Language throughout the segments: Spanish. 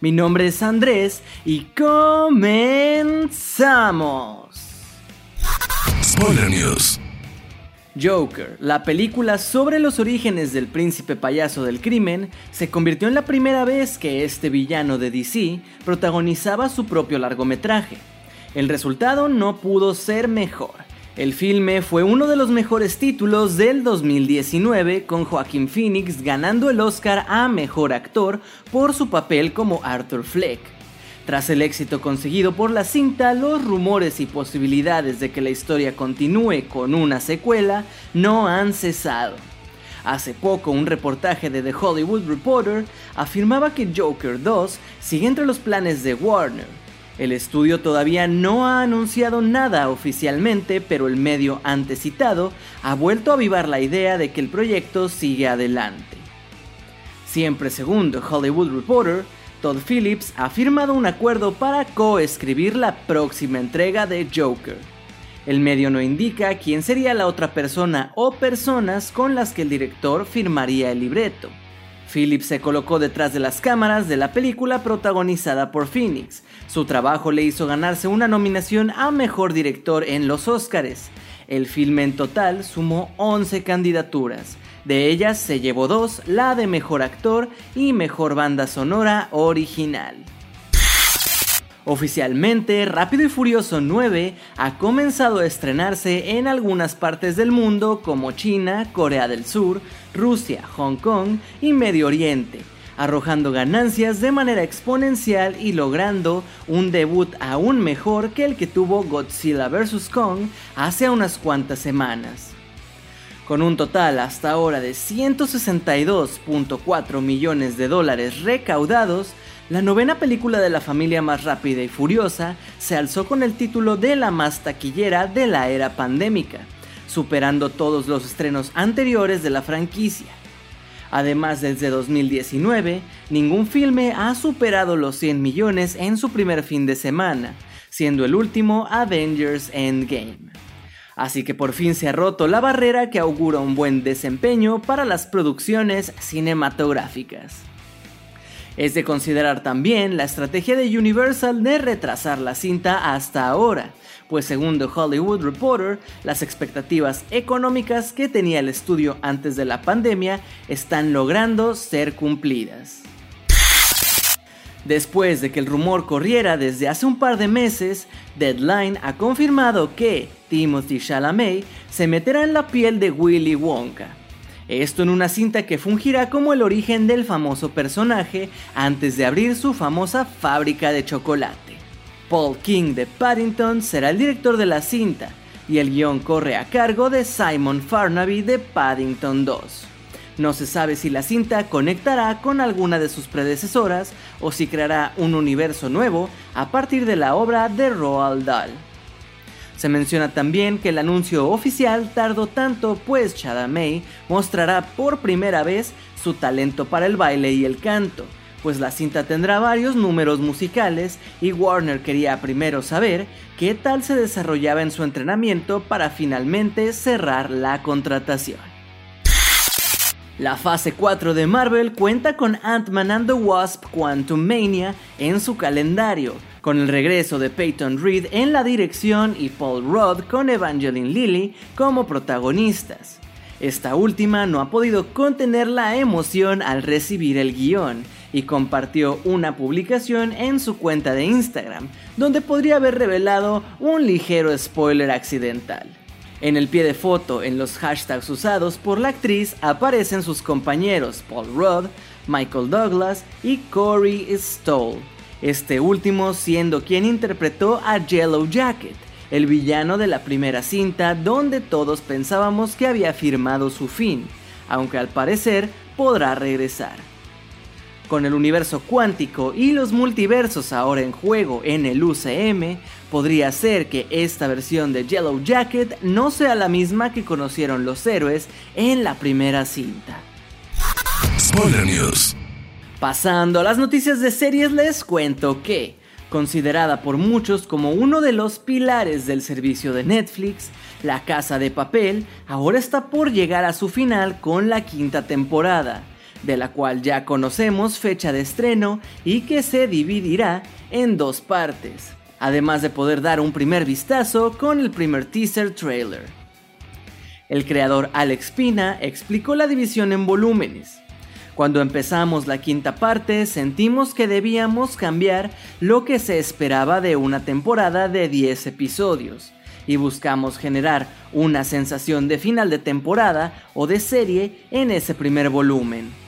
Mi nombre es Andrés y comenzamos. Spoiler News. Joker, la película sobre los orígenes del príncipe payaso del crimen, se convirtió en la primera vez que este villano de DC protagonizaba su propio largometraje. El resultado no pudo ser mejor. El filme fue uno de los mejores títulos del 2019 con Joaquín Phoenix ganando el Oscar a Mejor Actor por su papel como Arthur Fleck. Tras el éxito conseguido por la cinta, los rumores y posibilidades de que la historia continúe con una secuela no han cesado. Hace poco un reportaje de The Hollywood Reporter afirmaba que Joker 2 sigue entre los planes de Warner el estudio todavía no ha anunciado nada oficialmente, pero el medio antes citado ha vuelto a avivar la idea de que el proyecto sigue adelante. Siempre según The Hollywood Reporter, Todd Phillips ha firmado un acuerdo para coescribir la próxima entrega de Joker. El medio no indica quién sería la otra persona o personas con las que el director firmaría el libreto. Phillips se colocó detrás de las cámaras de la película protagonizada por Phoenix. Su trabajo le hizo ganarse una nominación a Mejor Director en los Oscars. El filme en total sumó 11 candidaturas. De ellas se llevó dos, la de Mejor Actor y Mejor Banda Sonora Original. Oficialmente, Rápido y Furioso 9 ha comenzado a estrenarse en algunas partes del mundo como China, Corea del Sur, Rusia, Hong Kong y Medio Oriente, arrojando ganancias de manera exponencial y logrando un debut aún mejor que el que tuvo Godzilla vs. Kong hace unas cuantas semanas. Con un total hasta ahora de 162.4 millones de dólares recaudados, la novena película de la familia más rápida y furiosa se alzó con el título de la más taquillera de la era pandémica, superando todos los estrenos anteriores de la franquicia. Además, desde 2019, ningún filme ha superado los 100 millones en su primer fin de semana, siendo el último Avengers Endgame. Así que por fin se ha roto la barrera que augura un buen desempeño para las producciones cinematográficas. Es de considerar también la estrategia de Universal de retrasar la cinta hasta ahora, pues según The Hollywood Reporter, las expectativas económicas que tenía el estudio antes de la pandemia están logrando ser cumplidas. Después de que el rumor corriera desde hace un par de meses, Deadline ha confirmado que Timothy Chalamet se meterá en la piel de Willy Wonka, esto en una cinta que fungirá como el origen del famoso personaje antes de abrir su famosa fábrica de chocolate. Paul King de Paddington será el director de la cinta y el guion corre a cargo de Simon Farnaby de Paddington 2. No se sabe si la cinta conectará con alguna de sus predecesoras o si creará un universo nuevo a partir de la obra de Roald Dahl. Se menciona también que el anuncio oficial tardó tanto pues Chalamet mostrará por primera vez su talento para el baile y el canto, pues la cinta tendrá varios números musicales y Warner quería primero saber qué tal se desarrollaba en su entrenamiento para finalmente cerrar la contratación. La fase 4 de Marvel cuenta con Ant-Man and the Wasp Quantum Mania en su calendario, con el regreso de Peyton Reed en la dirección y Paul Rudd con Evangeline Lilly como protagonistas. Esta última no ha podido contener la emoción al recibir el guion y compartió una publicación en su cuenta de Instagram, donde podría haber revelado un ligero spoiler accidental. En el pie de foto, en los hashtags usados por la actriz, aparecen sus compañeros Paul Rudd, Michael Douglas y Corey Stoll este último siendo quien interpretó a Yellow Jacket, el villano de la primera cinta donde todos pensábamos que había firmado su fin, aunque al parecer podrá regresar. Con el universo cuántico y los multiversos ahora en juego en el UCM, podría ser que esta versión de Yellow Jacket no sea la misma que conocieron los héroes en la primera cinta. Spoiler News. Pasando a las noticias de series, les cuento que, considerada por muchos como uno de los pilares del servicio de Netflix, La Casa de Papel ahora está por llegar a su final con la quinta temporada de la cual ya conocemos fecha de estreno y que se dividirá en dos partes, además de poder dar un primer vistazo con el primer teaser trailer. El creador Alex Pina explicó la división en volúmenes. Cuando empezamos la quinta parte sentimos que debíamos cambiar lo que se esperaba de una temporada de 10 episodios y buscamos generar una sensación de final de temporada o de serie en ese primer volumen.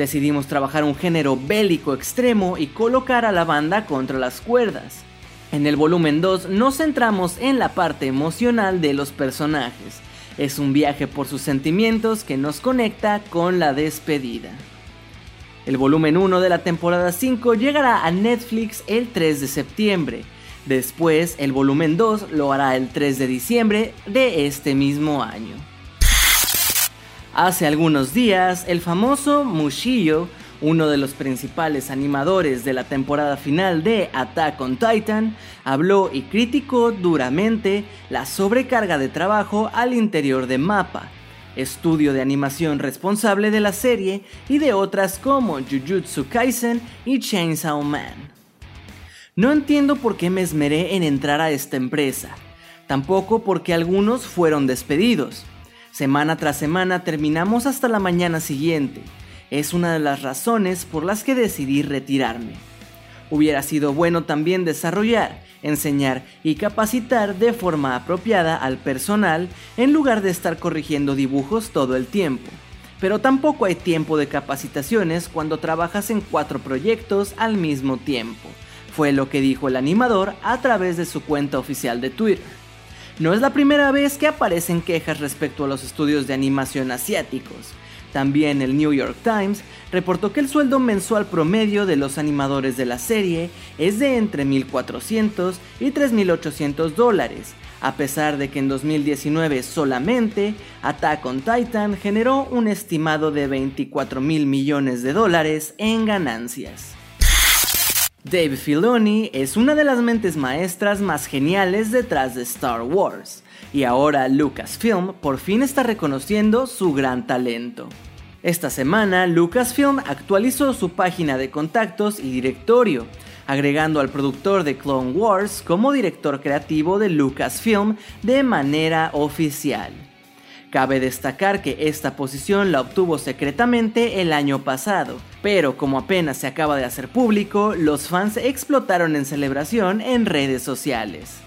Decidimos trabajar un género bélico extremo y colocar a la banda contra las cuerdas. En el volumen 2 nos centramos en la parte emocional de los personajes. Es un viaje por sus sentimientos que nos conecta con la despedida. El volumen 1 de la temporada 5 llegará a Netflix el 3 de septiembre. Después, el volumen 2 lo hará el 3 de diciembre de este mismo año. Hace algunos días, el famoso Mushio, uno de los principales animadores de la temporada final de Attack on Titan, habló y criticó duramente la sobrecarga de trabajo al interior de MAPPA, estudio de animación responsable de la serie y de otras como Jujutsu Kaisen y Chainsaw Man. No entiendo por qué me esmeré en entrar a esta empresa, tampoco porque algunos fueron despedidos. Semana tras semana terminamos hasta la mañana siguiente. Es una de las razones por las que decidí retirarme. Hubiera sido bueno también desarrollar, enseñar y capacitar de forma apropiada al personal en lugar de estar corrigiendo dibujos todo el tiempo. Pero tampoco hay tiempo de capacitaciones cuando trabajas en cuatro proyectos al mismo tiempo, fue lo que dijo el animador a través de su cuenta oficial de Twitter. No es la primera vez que aparecen quejas respecto a los estudios de animación asiáticos. También el New York Times reportó que el sueldo mensual promedio de los animadores de la serie es de entre 1.400 y 3.800 dólares, a pesar de que en 2019 solamente Attack on Titan generó un estimado de 24 mil millones de dólares en ganancias. Dave Filoni es una de las mentes maestras más geniales detrás de Star Wars, y ahora Lucasfilm por fin está reconociendo su gran talento. Esta semana, Lucasfilm actualizó su página de contactos y directorio, agregando al productor de Clone Wars como director creativo de Lucasfilm de manera oficial. Cabe destacar que esta posición la obtuvo secretamente el año pasado, pero como apenas se acaba de hacer público, los fans explotaron en celebración en redes sociales.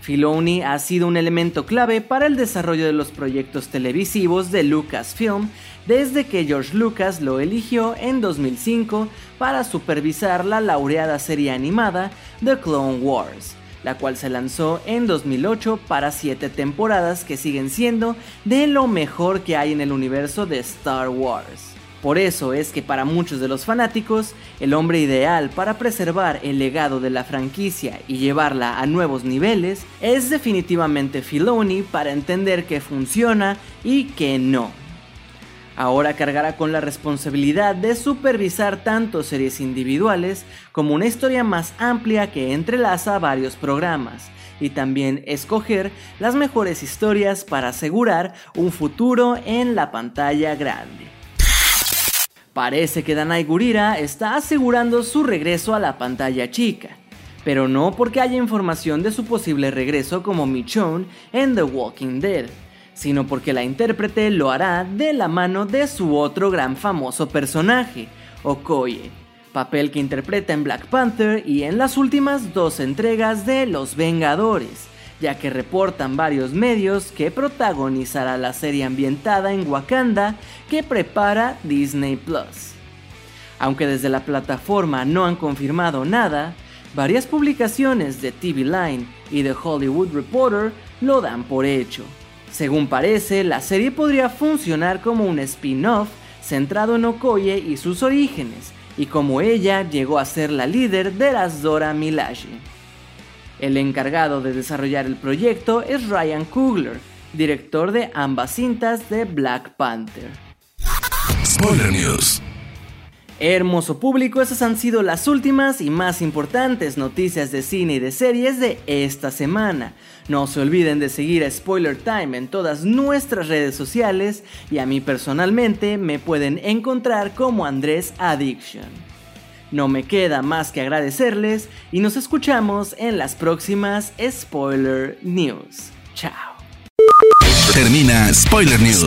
Filoni ha sido un elemento clave para el desarrollo de los proyectos televisivos de Lucasfilm desde que George Lucas lo eligió en 2005 para supervisar la laureada serie animada The Clone Wars la cual se lanzó en 2008 para 7 temporadas que siguen siendo de lo mejor que hay en el universo de Star Wars. Por eso es que para muchos de los fanáticos, el hombre ideal para preservar el legado de la franquicia y llevarla a nuevos niveles es definitivamente Filoni para entender que funciona y que no. Ahora cargará con la responsabilidad de supervisar tanto series individuales como una historia más amplia que entrelaza varios programas y también escoger las mejores historias para asegurar un futuro en la pantalla grande. Parece que Danai Gurira está asegurando su regreso a la pantalla chica, pero no porque haya información de su posible regreso como Michonne en The Walking Dead sino porque la intérprete lo hará de la mano de su otro gran famoso personaje, Okoye, papel que interpreta en Black Panther y en las últimas dos entregas de Los Vengadores, ya que reportan varios medios que protagonizará la serie ambientada en Wakanda que prepara Disney Plus. Aunque desde la plataforma no han confirmado nada, varias publicaciones de TV Line y The Hollywood Reporter lo dan por hecho. Según parece, la serie podría funcionar como un spin-off centrado en Okoye y sus orígenes, y cómo ella llegó a ser la líder de las Dora Milaje. El encargado de desarrollar el proyecto es Ryan Coogler, director de ambas cintas de Black Panther. Spoiler News. Hermoso público, esas han sido las últimas y más importantes noticias de cine y de series de esta semana. No se olviden de seguir a Spoiler Time en todas nuestras redes sociales y a mí personalmente me pueden encontrar como Andrés Addiction. No me queda más que agradecerles y nos escuchamos en las próximas Spoiler News. Chao. Termina Spoiler News